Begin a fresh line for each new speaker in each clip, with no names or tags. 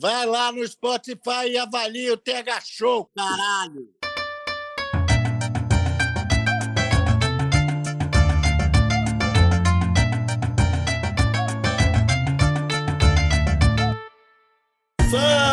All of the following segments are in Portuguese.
Vai lá no Spotify e avalia o TH Show, caralho!
Fala,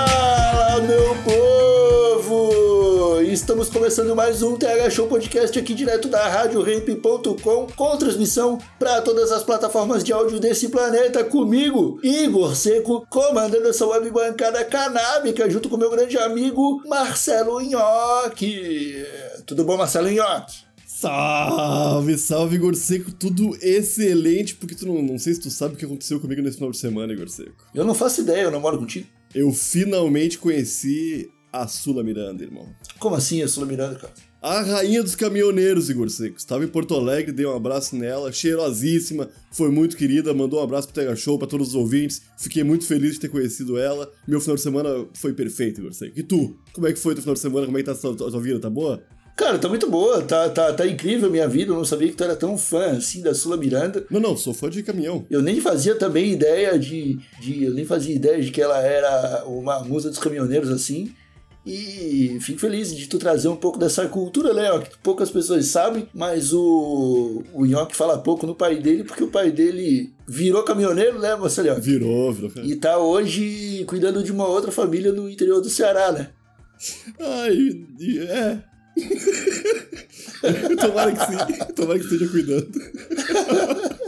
Estamos começando mais um TH Show Podcast aqui direto da RadioRamp.com com transmissão para todas as plataformas de áudio desse planeta comigo, Igor Seco, comandando essa web bancada canábica junto com meu grande amigo Marcelo Nhoque. Tudo bom, Marcelo Nhoque?
Salve, salve, Igor Seco, tudo excelente, porque tu não, não sei se tu sabe o que aconteceu comigo nesse final de semana, Igor Seco.
Eu não faço ideia, eu não moro contigo.
Eu finalmente conheci a Sula Miranda, irmão.
Como assim, a Sula Miranda, cara?
A rainha dos caminhoneiros, Igor Seco. Estava em Porto Alegre, dei um abraço nela, cheirosíssima, foi muito querida, mandou um abraço pro Tega Show, pra todos os ouvintes. Fiquei muito feliz de ter conhecido ela. Meu final de semana foi perfeito, Igor Seco. E tu? Como é que foi teu final de semana? Como é que tá a tua, tua vida? Tá boa?
Cara, tá muito boa, tá, tá, tá incrível a minha vida. Eu não sabia que tu era tão fã assim da Sula Miranda.
Não, não, sou fã de caminhão.
Eu nem fazia também ideia de, de. Eu nem fazia ideia de que ela era uma musa dos caminhoneiros assim. E fico feliz de tu trazer um pouco dessa cultura, né? ó, que poucas pessoas sabem, mas o, o Nhoque fala pouco no pai dele, porque o pai dele virou caminhoneiro, né, Marcelo?
Virou, virou.
E tá hoje cuidando de uma outra família no interior do Ceará, né?
Ai, é. Tomara que sim. Tomara que esteja cuidando.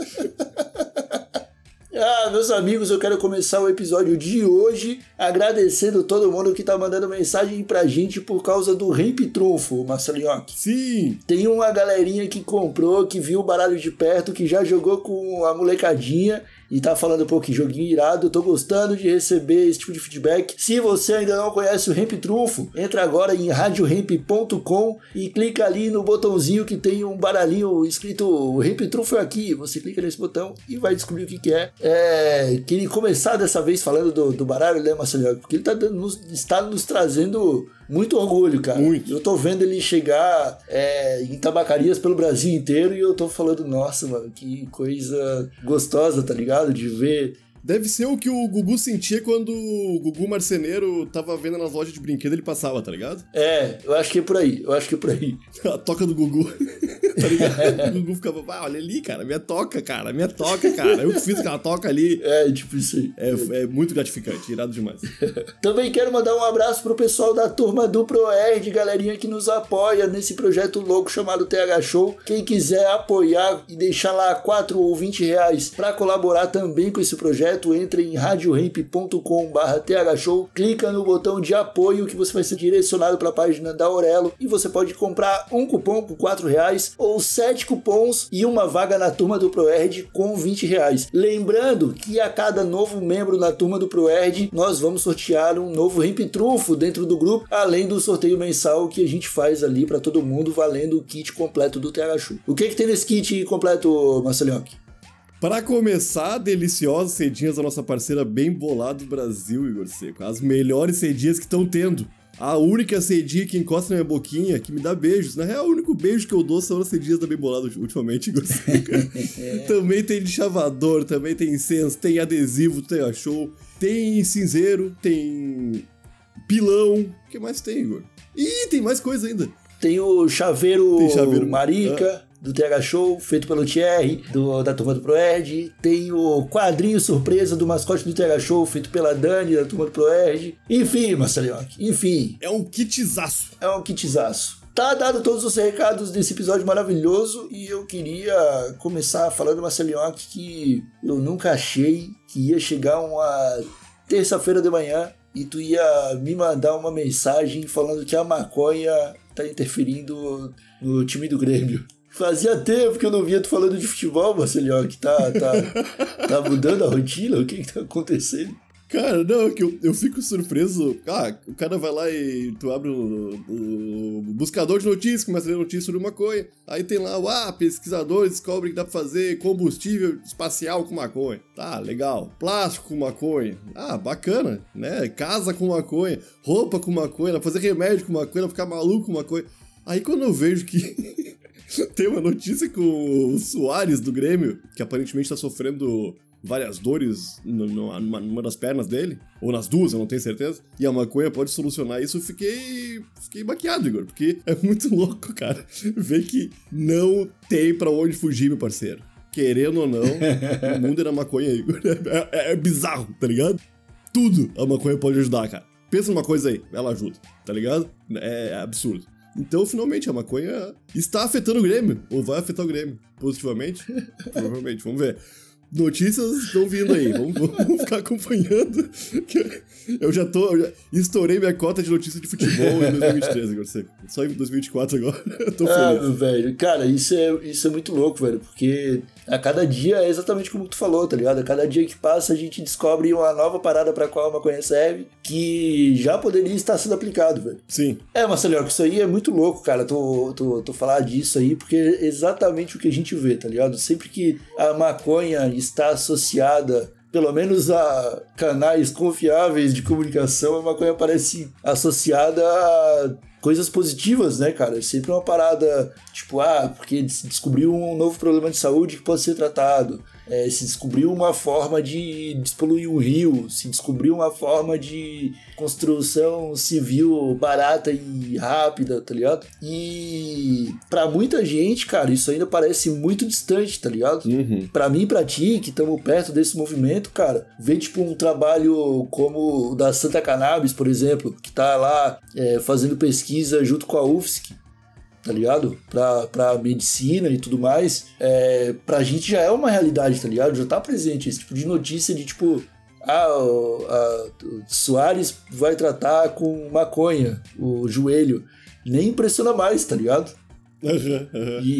Ah, meus amigos, eu quero começar o episódio de hoje agradecendo todo mundo que tá mandando mensagem pra gente por causa do Ramp Trunfo, Marcelo Nhoque.
Sim.
Tem uma galerinha que comprou, que viu o baralho de perto, que já jogou com a molecadinha e tá falando, pô, que joguinho irado, tô gostando de receber esse tipo de feedback. Se você ainda não conhece o Ramp Trunfo, entra agora em radioramp.com e clica ali no botãozinho que tem um baralhinho escrito Ramp Trunfo é aqui. Você clica nesse botão e vai descobrir o que, que é. é. Queria começar dessa vez falando do, do baralho, né, Marcelo? Porque ele tá nos, está nos trazendo muito orgulho, cara.
Muito.
Eu tô vendo ele chegar é, em tabacarias pelo Brasil inteiro e eu tô falando, nossa, mano, que coisa gostosa, tá ligado? De ver.
Deve ser o que o Gugu sentia quando o Gugu Marceneiro tava vendo nas lojas de brinquedo ele passava, tá ligado?
É, eu acho que é por aí, eu acho que é por aí.
A toca do Gugu, tá ligado? O Gugu ficava, ah, olha ali, cara, minha toca, cara, minha toca, cara. Eu que fiz aquela toca ali.
É, tipo isso aí.
É, é muito gratificante, irado demais.
Também quero mandar um abraço pro pessoal da turma do ProErd, galerinha que nos apoia nesse projeto louco chamado TH Show. Quem quiser apoiar e deixar lá 4 ou 20 reais pra colaborar também com esse projeto, entre em radioramp.com.br thshow, clica no botão de apoio que você vai ser direcionado para a página da Aurelo e você pode comprar um cupom por 4 reais ou 7 cupons e uma vaga na turma do ProErd com 20 reais. Lembrando que a cada novo membro na turma do ProErd, nós vamos sortear um novo Ramp Trunfo dentro do grupo, além do sorteio mensal que a gente faz ali para todo mundo, valendo o kit completo do TH Show. O que, que tem nesse kit completo, Marcelinho?
Para começar, deliciosas cedinhas da nossa parceira Bem Bolado Brasil, Igor Seco. As melhores cedinhas que estão tendo. A única cedinha que encosta na minha boquinha, que me dá beijos. Na real, o único beijo que eu dou são as cedinhas da Bem Bolado ultimamente, Igor Seco. também tem de chavador, também tem incenso, tem adesivo, tem a show, tem cinzeiro, tem pilão. O que mais tem, Igor? Ih, tem mais coisa ainda.
Tem o chaveiro,
Tem chaveiro.
Marica. Do TH Show, feito pelo Thierry, do, da turma do Proerd. Tem o quadrinho surpresa do mascote do TH Show, feito pela Dani, da turma do Proerd. Enfim, Marcelinho, enfim,
É um kitzaço.
é um kitzaço. Tá dado todos os recados desse episódio maravilhoso e eu queria começar falando, Marcelinho, que eu nunca achei que ia chegar uma terça-feira de manhã e tu ia me mandar uma mensagem falando que a maconha tá interferindo no time do Grêmio. Fazia tempo que eu não via tu falando de futebol, Marcelinho, que tá, tá, tá mudando a rotina, o que que tá acontecendo?
Cara, não, que eu, eu fico surpreso. Ah, o cara vai lá e tu abre o, o buscador de notícias, começa a ler notícias sobre maconha. Aí tem lá, ah, pesquisadores descobrem que dá pra fazer combustível espacial com maconha. Tá, legal. Plástico com maconha. Ah, bacana, né? Casa com maconha, roupa com maconha, fazer remédio com maconha, ficar maluco com maconha. Aí quando eu vejo que tem uma notícia com o Soares do Grêmio, que aparentemente tá sofrendo várias dores numa, numa das pernas dele, ou nas duas, eu não tenho certeza, e a maconha pode solucionar isso, eu fiquei, fiquei baqueado, Igor, porque é muito louco, cara, ver que não tem pra onde fugir, meu parceiro. Querendo ou não, o mundo é na maconha, Igor. É, é- é bizarro, tá ligado? Tudo a maconha pode ajudar, cara. Pensa numa coisa aí, ela ajuda, tá ligado? É absurdo. Então, finalmente, a maconha está afetando o Grêmio, ou vai afetar o Grêmio, positivamente? Provavelmente, vamos ver. Notícias estão vindo aí, vamos, vamos ficar acompanhando. Eu já tô. Eu já estourei minha cota de notícias de futebol em 2023, agora. Só em 2024 agora. Eu tô
Ah,
feliz.
meu velho, cara, isso é, isso é muito louco, velho, porque a cada dia é exatamente como tu falou, tá ligado? A cada dia que passa a gente descobre uma nova parada pra qual a maconha serve que já poderia estar sendo aplicado, velho.
Sim.
É, Marcelinho, isso aí é muito louco, cara, tu, tu, tu falar disso aí, porque é exatamente o que a gente vê, tá ligado? Sempre que a maconha está associada, pelo menos a canais confiáveis de comunicação, a maconha parece associada a coisas positivas, né, cara? É sempre uma parada, tipo, ah, porque descobriu um novo problema de saúde que pode ser tratado. É, se descobriu uma forma de despoluir um rio, se descobriu uma forma de construção civil barata e rápida, tá ligado? E pra muita gente, cara, isso ainda parece muito distante, tá ligado?
Uhum.
Pra mim e pra ti, que estamos perto desse movimento, cara, ver tipo um trabalho como o da Santa Cannabis, por exemplo, que tá lá é, fazendo pesquisa junto com a UFSC, tá ligado? Pra, pra medicina e tudo mais, é, pra gente já é uma realidade, tá ligado? Já tá presente esse tipo de notícia de tipo. Ah, o, a- o Soares vai tratar com maconha o joelho. Nem impressiona mais, tá ligado?
Aham, aham.
E,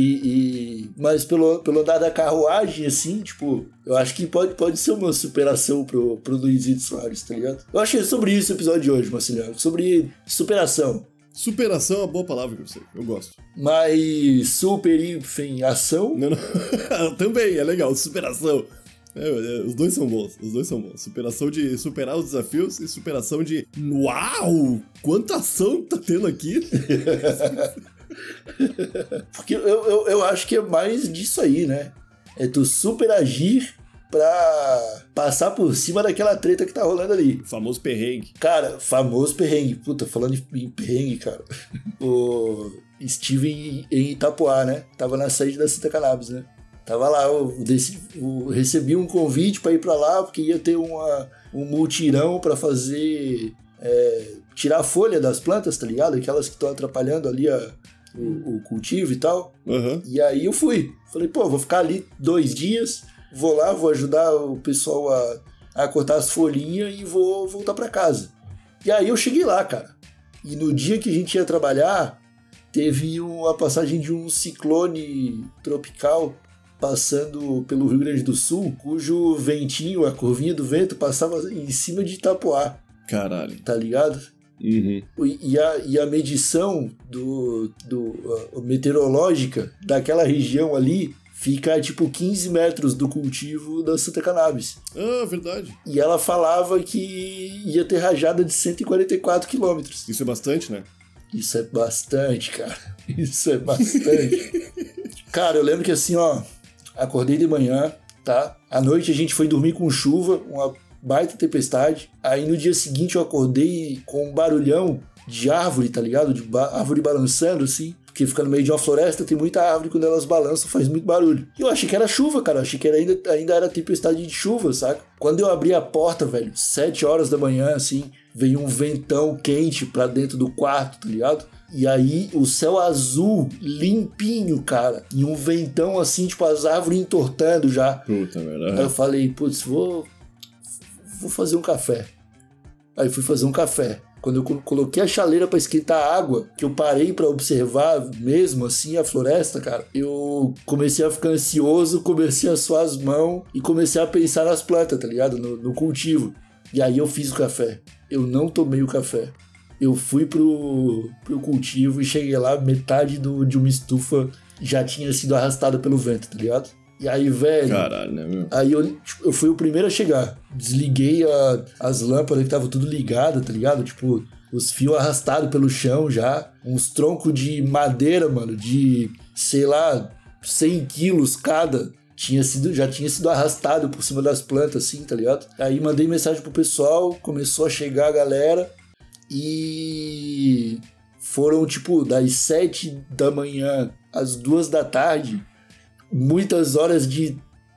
e- mas pelo, pelo andar da carruagem, assim, tipo, eu acho que pode, pode ser uma superação pro, pro Luizito Soares, tá ligado? Eu achei sobre isso o episódio de hoje, Marceliano. Sobre superação.
Superação é uma boa palavra, eu sei. Eu gosto.
Mas super, enfim, ação.
Não, não. Também, é legal. Superação. É, é, os dois são bons, os dois são bons. Superação de superar os desafios e superação de. Uau! Quanta ação tá tendo aqui!
Porque eu, eu, eu acho que é mais disso aí, né? É tu superagir pra passar por cima daquela treta que tá rolando ali.
O famoso perrengue.
Cara, famoso perrengue. Puta, falando em, perrengue, cara. O estive em, Itapuá, né? Tava na sede da Santa Cannabis, né? Tava lá, eu, decidi- eu recebi um convite pra ir pra lá, porque ia ter uma, um multirão pra fazer. é, tirar a folha das plantas, tá ligado? Aquelas que estão atrapalhando ali a- o, o cultivo e tal.
Aham.
E aí eu fui. Falei, pô, vou ficar ali dois dias, vou lá, vou ajudar o pessoal a, a cortar as folhinhas e vou voltar pra casa. E aí eu cheguei lá, cara. E no dia que a gente ia trabalhar, teve uma passagem de um ciclone tropical passando pelo Rio Grande do Sul, cujo ventinho, a curvinha do vento, passava em cima de Itapuá,
Caralho.
tá ligado?
Uhum.
E a, e a medição do, do a meteorológica daquela região ali fica tipo 15 metros do cultivo da Santa Cannabis.
Ah, verdade.
E ela falava que ia ter rajada de 144 quilômetros.
Isso é bastante, né?
Isso é bastante, cara. Isso é bastante. cara, eu lembro que assim, ó, acordei de manhã, tá? À noite a gente foi dormir com chuva, uma baita tempestade. Aí no dia seguinte eu acordei com um barulhão de árvore, tá ligado? De ba- árvore balançando, assim. Porque fica no meio de uma floresta, tem muita árvore, quando elas balançam faz muito barulho. E eu achei que era chuva, cara. Eu achei que era ainda, ainda era tempestade de chuva, saca? Quando eu abri a porta, velho, 7 horas da manhã, assim, veio um ventão quente pra dentro do quarto, tá ligado? E aí o céu azul, limpinho, cara. E um ventão assim, tipo, as árvores entortando já.
Puta merda.
Aí eu falei, putz, vou. Vou fazer um café. Aí fui fazer um café. Quando eu colo- coloquei a chaleira pra esquentar a água, que eu parei pra observar mesmo assim a floresta, cara, eu comecei a ficar ansioso, comecei a suar as mãos e comecei a pensar nas plantas, tá ligado? No, no cultivo. E aí eu fiz o café. Eu não tomei o café. Eu fui pro, pro cultivo e cheguei lá, metade do, de uma estufa já tinha sido arrastada pelo vento, tá ligado? E aí, velho.
Caralho, né, meu?
Aí eu, tipo, eu fui o primeiro a chegar. Desliguei a- as lâmpadas que estavam tudo ligado, tá ligado? Tipo, os fios arrastados pelo chão já. Uns troncos de madeira, mano, de, sei lá, 100 quilos cada. Tinha sido, já tinha sido arrastado por cima das plantas, assim, tá ligado? Aí mandei mensagem pro pessoal, começou a chegar a galera. E foram, tipo, das 7 da manhã às duas da tarde muitas horas de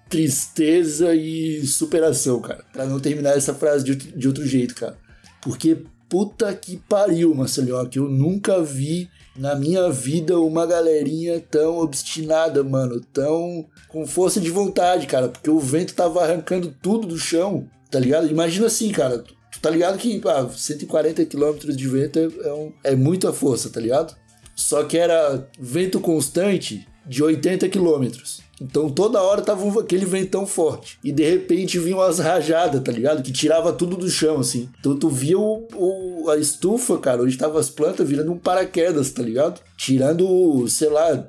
tristeza e superação, cara. Pra não terminar essa frase de, de outro jeito, cara. Porque puta que pariu, Marcelinho, que eu nunca vi na minha vida uma galerinha tão obstinada, mano, tão com força de vontade, cara, porque o vento tava arrancando tudo do chão, tá ligado? Imagina assim, cara, tu tá ligado que ah, 140 km de vento é, é, um- é muita força, tá ligado? Só que era vento constante de 80 quilômetros. Então toda hora tava aquele ventão forte. E de repente vinham umas rajadas, tá ligado? Que tirava tudo do chão, assim. Então tu via o, o- a estufa, cara, onde tava as plantas, virando um paraquedas, tá ligado? Tirando, sei lá,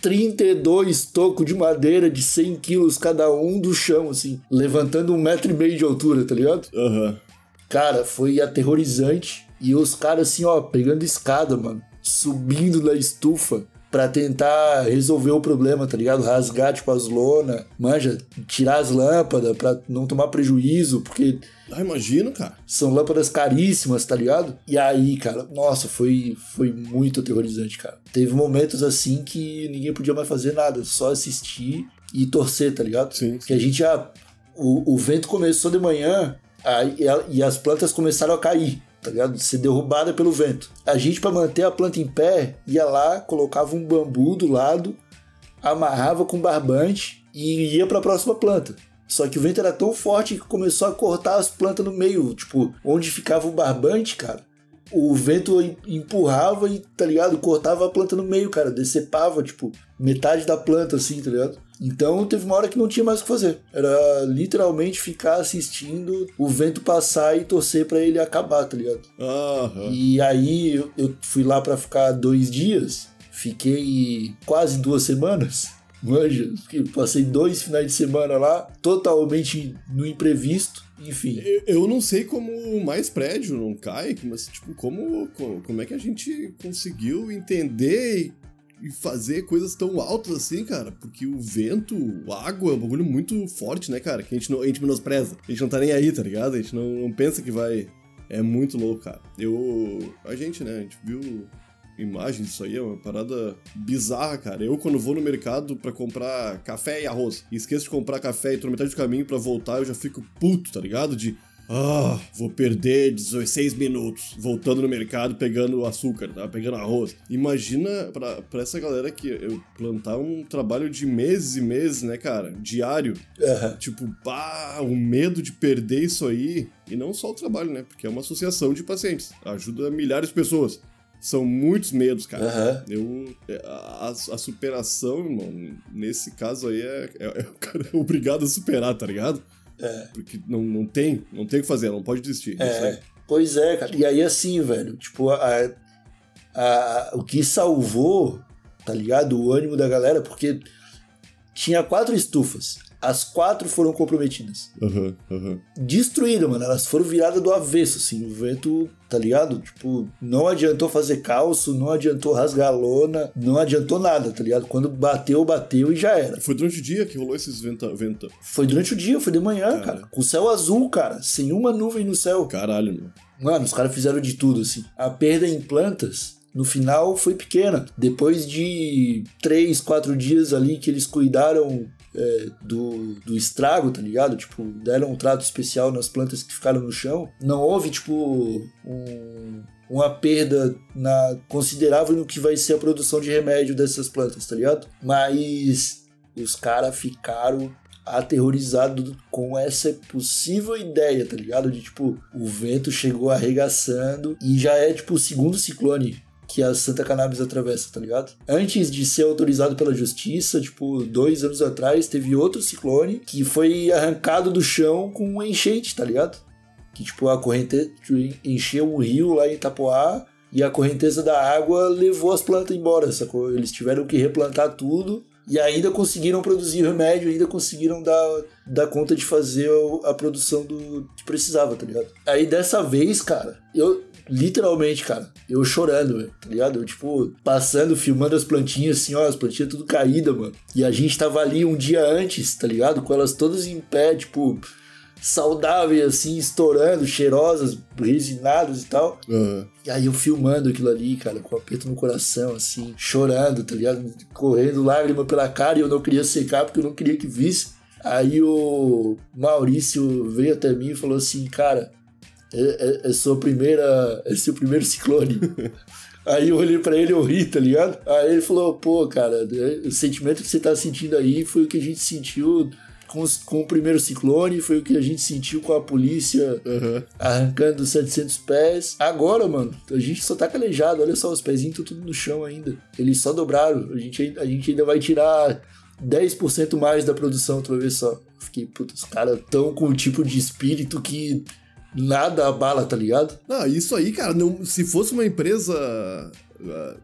32 tocos de madeira de 100 quilos cada um do chão, assim. Levantando um metro e meio de altura, tá ligado?
Aham.
Cara, foi aterrorizante. E os caras, assim, ó, pegando escada, mano. Subindo na estufa pra tentar resolver o problema, tá ligado? Rasgar, tipo, as lonas. Manja, tirar as lâmpadas pra não tomar prejuízo, porque
Ah, imagino, cara.
são lâmpadas caríssimas, tá ligado? E aí, cara, nossa, foi, foi muito aterrorizante, cara. Teve momentos assim que ninguém podia mais fazer nada, só assistir e torcer, tá ligado?
Sim,
Que a gente já. O, o vento começou de manhã aí, e as plantas começaram a cair, tá ligado? Ser derrubada pelo vento. A gente, pra manter a planta em pé, ia lá, colocava um bambu do lado, amarrava com barbante e ia pra próxima planta. Só que o vento era tão forte que começou a cortar as plantas no meio. Tipo, onde ficava o barbante, cara, o vento em- empurrava e, tá ligado? Cortava a planta no meio, cara. Decepava, tipo, metade da planta, assim, tá ligado? Então teve uma hora que não tinha mais o que fazer. Era literalmente ficar assistindo o vento passar e torcer pra ele acabar, tá ligado?
Aham.
E aí eu, eu fui lá pra ficar dois dias, fiquei quase duas semanas. Manja, passei dois finais de semana lá, totalmente no imprevisto, enfim.
Eu, eu não sei como mais prédio não cai, mas, tipo, como, co- como é que a gente conseguiu entender e, e fazer coisas tão altas assim, cara? Porque o vento, a água é um bagulho muito forte, né, cara? Que a gente, não, a gente menospreza. A gente não tá nem aí, tá ligado? A gente não, não pensa que vai. É muito louco, cara. Eu. A gente, né? A gente viu imagens disso aí, é uma parada bizarra, cara. Eu, quando vou no mercado pra comprar café e arroz, e esqueço de comprar café e tô na metade do caminho pra voltar, eu já fico puto, tá ligado? De. Ah, vou perder 16 minutos voltando no mercado pegando açúcar, tá? Pegando arroz. Imagina pra, pra essa galera que eu plantar um trabalho de meses e meses, né, cara? Diário.
Aham.
Tipo, pá, o medo de perder isso aí. E não só o trabalho, né? Porque é uma associação de pacientes. Ajuda milhares de pessoas. São muitos medos, cara.
Aham.
Eu, é, a, a superação, irmão, nesse caso aí é, é, é o cara é obrigado a superar, tá ligado?
É.
Porque não, não tem, não tem o que fazer, não pode desistir.
É. Pois é, cara. E aí, assim, velho, tipo, a, a- o que salvou, tá ligado? O ânimo da galera, porque tinha quatro estufas. As quatro foram comprometidas.
Aham, aham.
Destruídas, mano. Elas foram viradas do avesso, assim. O vento, tá ligado? Tipo, não adiantou fazer calço, não adiantou rasgar a lona, não adiantou nada, tá ligado? Quando bateu, bateu e já era.
Foi durante o dia que rolou esses venta. venta.
Foi durante o dia, foi de manhã,
Cara.
cara. Com céu azul, cara. Sem uma nuvem no céu.
Caralho, meu.
Mano, os caras fizeram de tudo, assim. A perda em plantas, no final, foi pequena. Depois de três, quatro dias ali que eles cuidaram é, do, do estrago, tá ligado? Tipo, deram um trato especial nas plantas que ficaram no chão. Não houve, tipo, um- uma perda na, considerável no que vai ser a produção de remédio dessas plantas, tá ligado? Mas os caras ficaram aterrorizado com essa possível ideia, tá ligado? De tipo, o vento chegou arregaçando e já é tipo o segundo ciclone que a Santa Cannabis atravessa, tá ligado? Antes de ser autorizado pela justiça, tipo, dois anos atrás, teve outro ciclone que foi arrancado do chão com um enchente, tá ligado? Que, tipo, a correnteza encheu um rio lá em Itapoá e a correnteza da água levou as plantas embora, sacou? Eles tiveram que replantar tudo e ainda conseguiram produzir remédio, ainda conseguiram dar, dar conta de fazer a produção do que precisava, tá ligado? Aí dessa vez, cara, eu literalmente, cara, eu chorando, tá ligado? Eu, tipo, passando, filmando as plantinhas assim, ó, as plantinhas tudo caídas, mano. E a gente tava ali um dia antes, tá ligado? Com elas todas em pé, tipo, saudáveis, assim, estourando, cheirosas, resinadas e tal.
Aham.
E aí eu filmando aquilo ali, cara, com um aperto no coração, assim, chorando, tá ligado? Correndo lágrima pela cara e eu não queria secar porque eu não queria que visse. Aí o Maurício veio até mim e falou assim, cara, é, é, é sua primeira. É seu primeiro ciclone. Aí eu olhei pra ele e eu ri, tá ligado? Aí ele falou, pô, cara, é, o sentimento que você tá sentindo aí foi o que a gente sentiu com, os- com o primeiro ciclone, foi o que a gente sentiu com a polícia
Aham.
arrancando 700 pés. Agora, mano, a gente só tá calejado. Olha só, os pezinhos estão tudo no chão ainda. Eles só dobraram. A gente, ainda- a gente ainda vai tirar 10% mais da produção, vai ver só. Fiquei, puta, os caras tão com um tipo de espírito que nada abala, tá ligado?
Não, isso aí, cara, não, se fosse uma empresa. ah,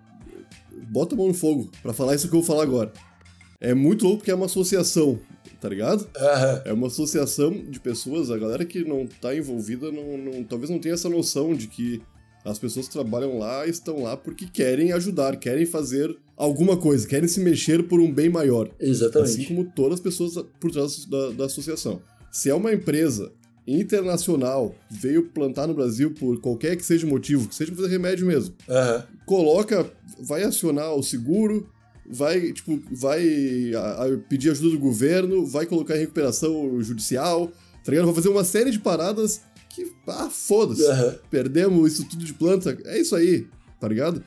bota a mão no fogo pra falar isso que eu vou falar agora. É muito louco porque é uma associação, tá ligado?
Aham.
É uma associação de pessoas, a galera que não tá envolvida não, não- talvez não tenha essa noção de que as pessoas que trabalham lá estão lá porque querem ajudar, querem fazer alguma coisa, querem se mexer por um bem maior.
Exatamente.
Assim como todas as pessoas por trás da, da associação. Se é uma empresa internacional veio plantar no Brasil por qualquer que seja o motivo, que seja fazer remédio mesmo,
Aham.
coloca, vai acionar o seguro, vai, tipo, vai a- a pedir ajuda do governo, vai colocar em recuperação judicial, tá ligado? Vai fazer uma série de paradas que, ah, foda-se.
Aham.
Perdemos isso tudo de planta, é isso aí, tá ligado?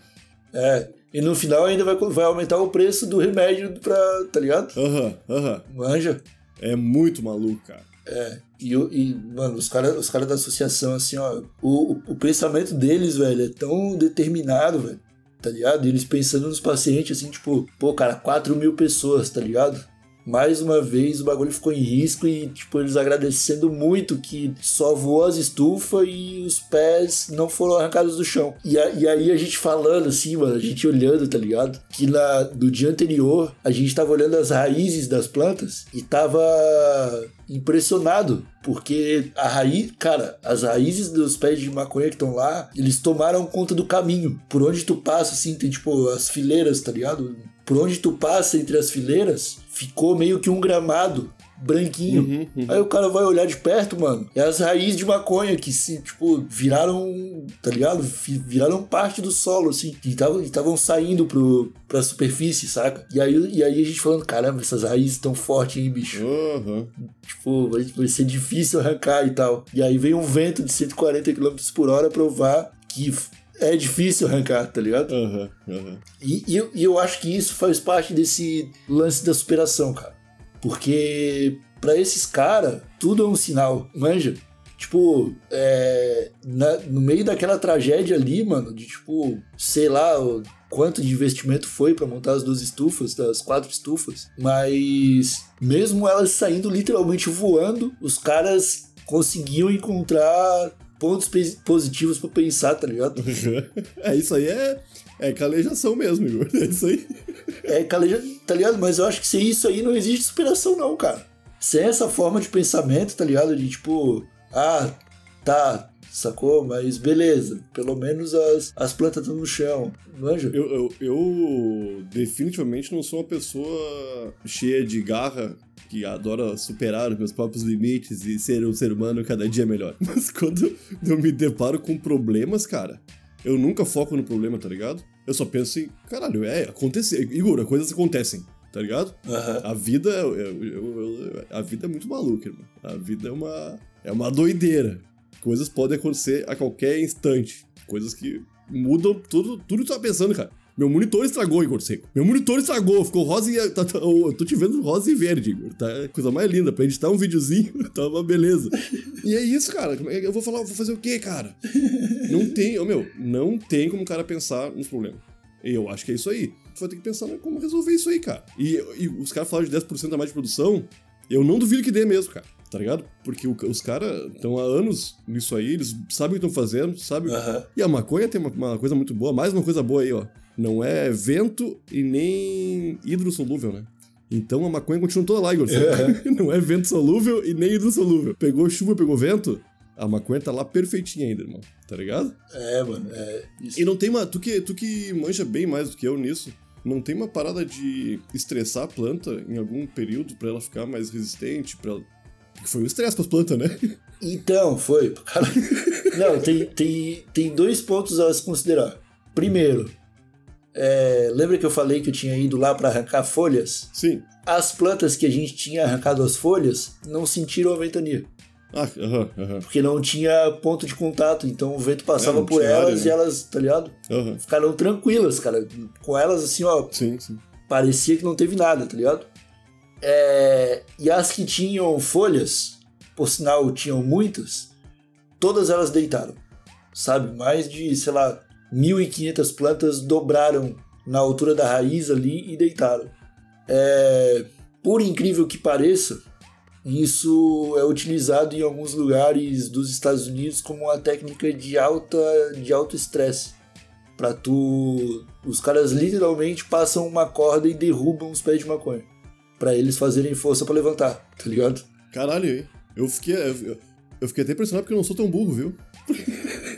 É. E no final ainda vai, vai aumentar o preço do remédio pra. tá ligado?
Aham, aham.
Manja.
É muito maluco, cara.
É, e, e, mano, os caras os cara da associação, assim, ó, o, o, o pensamento deles, velho, é tão determinado, velho, tá ligado? E eles pensando nos pacientes, assim, tipo, pô, cara, 4 mil pessoas, tá ligado? Mais uma vez o bagulho ficou em risco e, tipo, eles agradecendo muito que só voou as estufas e os pés não foram arrancados do chão. E, a- e aí a gente falando assim, mano, a gente olhando, tá ligado? Que na, no dia anterior a gente tava olhando as raízes das plantas e tava impressionado, porque a raiz, cara, as raízes dos pés de maconha que estão lá, eles tomaram conta do caminho. Por onde tu passa, assim, tem tipo as fileiras, tá ligado? Por onde tu passa entre as fileiras, ficou meio que um gramado branquinho.
Uhum, uhum.
Aí o cara vai olhar de perto, mano. É as raízes de maconha que se, tipo, viraram, tá ligado? Viraram parte do solo, assim. E estavam saindo pro, pra superfície, saca? E aí, e aí a gente falando, caramba, essas raízes tão fortes, hein, bicho?
Aham.
Tipo, vai, vai ser difícil arrancar e tal. E aí vem um vento de 140 km por hora provar que é difícil arrancar, tá ligado?
Aham, aham.
E, e eu, eu acho que isso faz parte desse lance da superação, cara. Porque pra esses caras, tudo é um sinal, manja? Tipo, é, na- no meio daquela tragédia ali, mano, de tipo, sei lá quanto de investimento foi pra montar as duas estufas, das quatro estufas, mas mesmo elas saindo literalmente voando, os caras conseguiam encontrar pontos positivos pra pensar, tá ligado?
É, isso aí é, é calejação mesmo, Igor. É isso aí.
É, caleja, tá ligado? Mas eu acho que sem isso aí não existe superação, não, cara. Sem essa forma de pensamento, tá ligado? De tipo, ah, tá, sacou? Mas beleza, pelo menos as, as plantas estão no chão, manja?
Eu, eu, eu definitivamente não sou uma pessoa cheia de garra que adora superar os meus próprios limites e ser um ser humano cada dia melhor. Mas quando eu me deparo com problemas, cara, eu nunca foco no problema, tá ligado? Eu só penso em, caralho, é, acontecer. Igor, coisas acontecem, tá ligado?
Aham.
A vida, eu- eu- eu- a vida é muito maluca, irmão. A vida é uma, é uma doideira. Coisas podem acontecer a qualquer instante. Coisas que mudam tudo, tudo que tu tá pensando, cara. Meu monitor estragou, Igor Seco. Meu monitor estragou, ficou rosa e. Tá, tá- eu tô te vendo rosa e verde, Igor. Tá a coisa mais linda. Pra editar um videozinho, tá uma beleza. E é isso, cara. É Eu vou falar, vou fazer o quê, cara? Não tem, ô meu, não tem como o cara pensar nos problemas. Eu acho que é isso aí. Tu vai ter que pensar como resolver isso aí, cara. E, e os caras falaram de 10% a mais de produção, eu não duvido que dê mesmo, cara. Tá ligado? Porque os caras estão há anos nisso aí, eles sabem o que estão fazendo, sabem.
Aham.
E a maconha tem uma, uma coisa muito boa, mais uma coisa boa aí, ó. Não é vento e nem hidrossolúvel, né? Então a maconha continua toda lá, Igor. Não é vento solúvel e nem hidrossolúvel. Pegou chuva, pegou vento, a maconha tá lá perfeitinha ainda, irmão. Tá ligado?
É, mano, é. Isso.
E não tem uma. Tu que, tu que manja bem mais do que eu nisso, não tem uma parada de estressar a planta em algum período pra ela ficar mais resistente, para Porque foi um estresse pras plantas, né?
Então, foi. Cara... Não, tem, tem, tem dois pontos a se considerar. Primeiro, é, lembra que eu falei que eu tinha ido lá para arrancar folhas?
Sim.
As plantas que a gente tinha arrancado as folhas não sentiram a ventania,
Ah, aham.
porque não tinha ponto de contato, então o vento passava
É,
por
tinha área,
elas
né?
e elas, tá ligado? Ficaram tranquilas, cara. Com elas assim, ó,
Sim, sim.
parecia que não teve nada, tá ligado? É, e as que tinham folhas, por sinal tinham muitas, todas elas deitaram, sabe? Mais de, sei lá, 1.500 plantas dobraram na altura da raiz ali e deitaram. É, por incrível que pareça, isso é utilizado em alguns lugares dos Estados Unidos como uma técnica de alta de alto estresse. Pra tu. Os caras literalmente passam uma corda e derrubam os pés de maconha. Pra eles fazerem força pra levantar, tá ligado?
Caralho? Eu fiquei. Eu, eu fiquei até impressionado porque eu não sou tão burro, viu?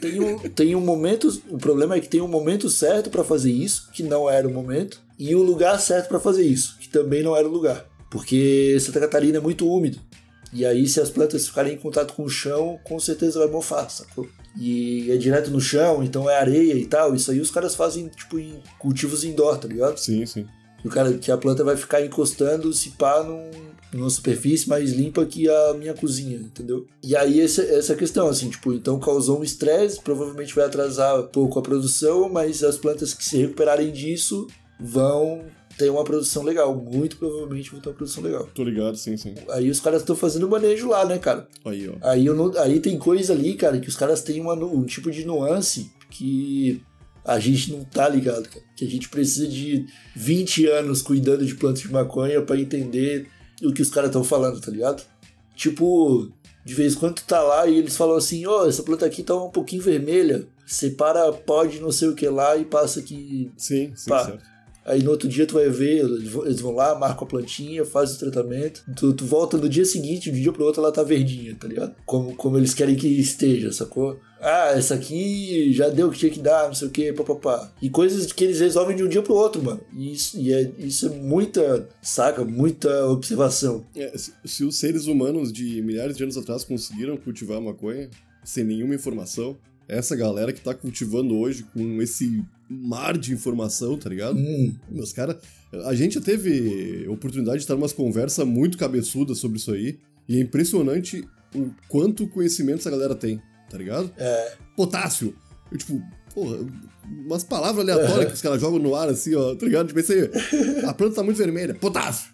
Tem um, tem um momento. O problema é que tem um momento certo pra fazer isso, que não era o momento, e o lugar certo pra fazer isso, que também não era o lugar. Porque Santa Catarina é muito úmido. E aí, se as plantas ficarem em contato com o chão, com certeza vai mofar, sacou? E é direto no chão, então é areia e tal. Isso aí os caras fazem, tipo, em cultivos indoor, tá ligado?
Sim, sim.
O cara, que a planta vai ficar encostando, se pá, num, numa superfície mais limpa que a minha cozinha, entendeu? E aí essa, essa questão, assim, tipo, então causou um estresse, provavelmente vai atrasar um pouco a produção, mas as plantas que se recuperarem disso vão ter uma produção legal, muito provavelmente vão ter uma produção legal.
Tô ligado, sim, sim.
Aí os caras estão fazendo manejo lá, né, cara?
Aí, ó.
Aí, eu não- aí tem coisa ali, cara, que os caras têm uma, um tipo de nuance que a gente não tá ligado, cara. Que a gente precisa de 20 anos cuidando de plantas de maconha pra entender o que os caras estão falando, tá ligado? Tipo, de vez em quando tu tá lá e eles falam assim, ó, essa planta aqui tá um pouquinho vermelha. Separa pó de não sei o que lá e passa aqui
Sim, sim,
Pá.
certo.
Aí no outro dia tu vai ver, eles vão- eles vão lá, marcam a plantinha, fazem o tratamento. Tu, tu volta no dia seguinte, de um dia pro outro ela tá verdinha, tá ligado? Como, como eles querem que esteja, sacou? Ah, essa aqui já deu o que tinha que dar, não sei o que, papapá. E coisas que eles resolvem de um dia pro outro, mano. E isso, e é, isso é muita, saca? Muita observação.
É, se, se os seres humanos de milhares de anos atrás conseguiram cultivar a maconha sem nenhuma informação, essa galera que tá cultivando hoje com esse mar de informação, tá ligado?
Hum,
Meus caras, a gente já teve oportunidade de estar numa conversa muito cabeçuda sobre isso aí, e é impressionante o quanto conhecimento essa galera tem, tá ligado?
é.
Potássio. Eu, tipo, porra, umas palavras aleatórias que os caras jogam no ar assim, ó, tá ligado? Tipo, aí, a planta tá muito vermelha, potássio.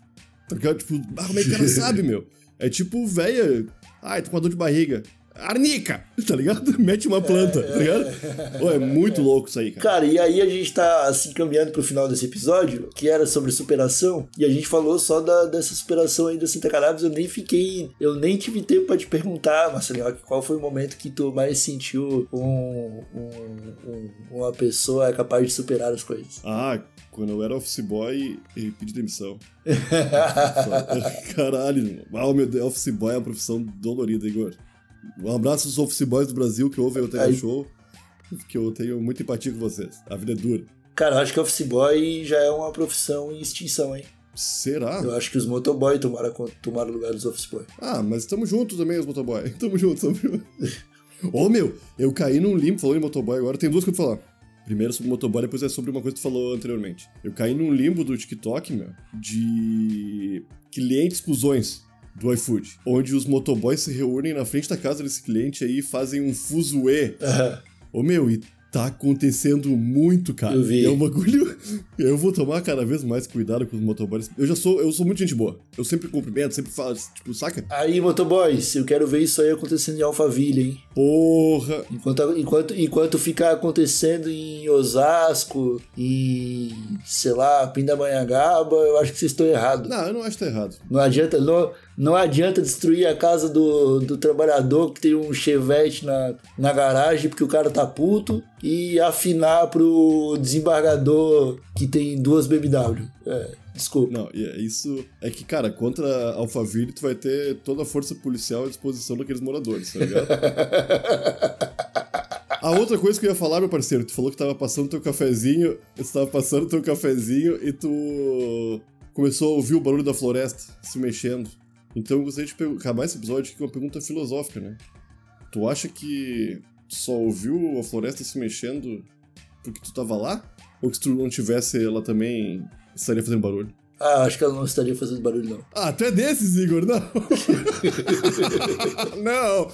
Tá ligado? Tipo, ah, como é que o cara sabe, meu? É tipo, velha, ai, tô com uma dor de barriga. Arnica, tá ligado? Mete uma planta, tá ligado? Pô, é muito louco isso aí, cara.
Cara, e aí a gente tá assim caminhando pro final desse episódio, que era sobre superação, e a gente falou só da, dessa superação aí da Santa Cannabis, eu nem fiquei, eu nem tive tempo pra te perguntar, Marcelinho, qual foi o momento que tu mais sentiu um, um- um- uma pessoa capaz de superar as coisas?
Ah, quando eu era office boy e pedi demissão. Caralho. Ah, meu Deus, office boy é uma profissão dolorida, Igor. Um abraço aos office boys do Brasil que ouvem o TV
Aí.
Show, que eu tenho muita empatia com vocês. A vida é dura.
Cara, eu acho que office boy já é uma profissão em extinção, hein?
Será?
Eu acho que os motoboy tomaram, tomaram lugar dos office boy.
Ah, mas estamos juntos também, os motoboy. Tamo juntos, tamo juntos. Ô, meu, eu caí num limbo falando em motoboy agora. Tem duas coisas pra falar. Primeiro sobre motoboy, depois é sobre uma coisa que tu falou anteriormente. Eu caí num limbo do TikTok, meu, de clientes cuzões do iFood. Onde os motoboys se reúnem na frente da casa desse cliente aí e fazem um fuzuê. Ô, meu, e tá acontecendo muito, cara.
Eu vi.
É um bagulho... Eu vou tomar cada vez mais cuidado com os motoboys. Eu já sou... Eu sou muito gente boa. Eu sempre cumprimento, sempre falo, tipo, saca?
Aí, motoboys, eu quero ver isso aí acontecendo em Alphaville, hein?
Porra!
Enquanto, enquanto, enquanto ficar acontecendo em Osasco, em, sei lá, Pindamonhangaba, eu acho que vocês estão errados.
Não, eu não acho que tá errado.
Não adianta, não, não adianta destruir a casa do, do trabalhador que tem um chevette na, na garagem porque o cara tá puto e afinar pro desembargador que tem duas BMW. É, desculpa.
Não, é isso é que, cara, contra Alphaville tu vai ter toda a força policial à disposição daqueles moradores, tá ligado? A outra coisa que eu ia falar, meu parceiro, tu falou que tava passando teu cafezinho, tu tava passando teu cafezinho e tu começou a ouvir o barulho da floresta se mexendo. Então eu gostaria de acabar esse episódio aqui com uma pergunta filosófica, né? Tu acha que tu só ouviu a floresta se mexendo porque tu tava lá? Ou que se tu não tivesse, ela também estaria fazendo barulho?
Ah, acho que ela não estaria fazendo barulho, não.
Ah, tu é desses, Igor? Não. não.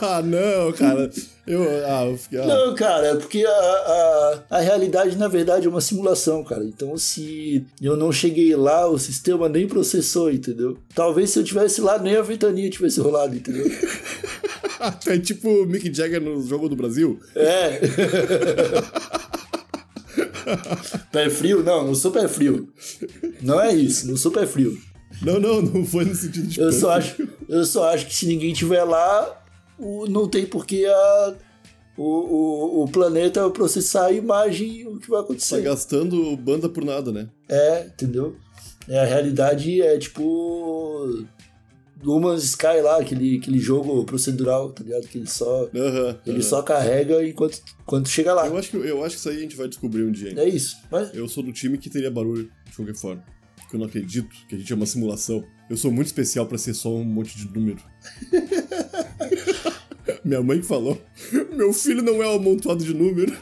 Ah, não, cara. Eu, ah, eu fiquei, ah.
Não, cara, é porque a, a, a realidade, na verdade, é uma simulação, cara. Então, se eu não cheguei lá, o sistema nem processou, entendeu? Talvez se eu tivesse lá, nem a ventania tivesse rolado, entendeu?
É tipo o Mick Jagger no Jogo do Brasil?
É. pé frio? Não, não sou pé frio. Não é isso, não sou pé frio.
Não, não, não foi no sentido de
Eu só acho, eu só acho que se ninguém tiver lá, o- não tem por que a, o, o, o planeta processar a imagem e o que vai
Tá
acontecer.
gastando banda por nada, né?
É, entendeu? É, a realidade é tipo. No Man's Sky lá, aquele, aquele jogo procedural, tá ligado? Que ele só,
Aham.
ele
aham.
só carrega enquanto, enquanto chega lá.
Eu acho, que, eu acho que isso aí a gente vai descobrir um dia.
É isso. Mas
Eu sou do time que teria barulho, de qualquer forma. Porque eu não acredito que a gente é uma simulação. Eu sou muito especial pra ser só um monte de número. Minha mãe falou: Meu filho não é um amontoado de número.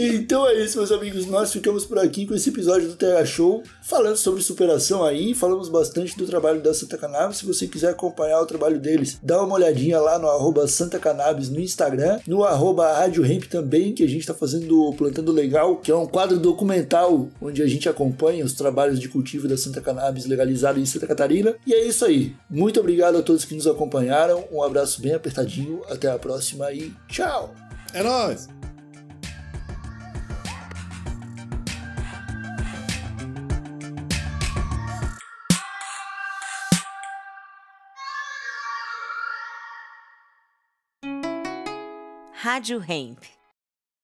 Então é isso, meus amigos. Nós ficamos por aqui com esse episódio do TH Show, falando sobre superação aí. Falamos bastante do trabalho da Santa Cannabis. Se você quiser acompanhar o trabalho deles, dá uma olhadinha lá no arroba Santa Cannabis no Instagram, no arroba Rádio Hemp também, que a gente está fazendo o Plantando Legal, que é um quadro documental onde a gente acompanha os trabalhos de cultivo da Santa Cannabis legalizado em Santa Catarina. E é isso aí. Muito obrigado a todos que nos acompanharam. Um abraço bem apertadinho. Até a próxima e tchau!
É nóis!
Rádio Hemp.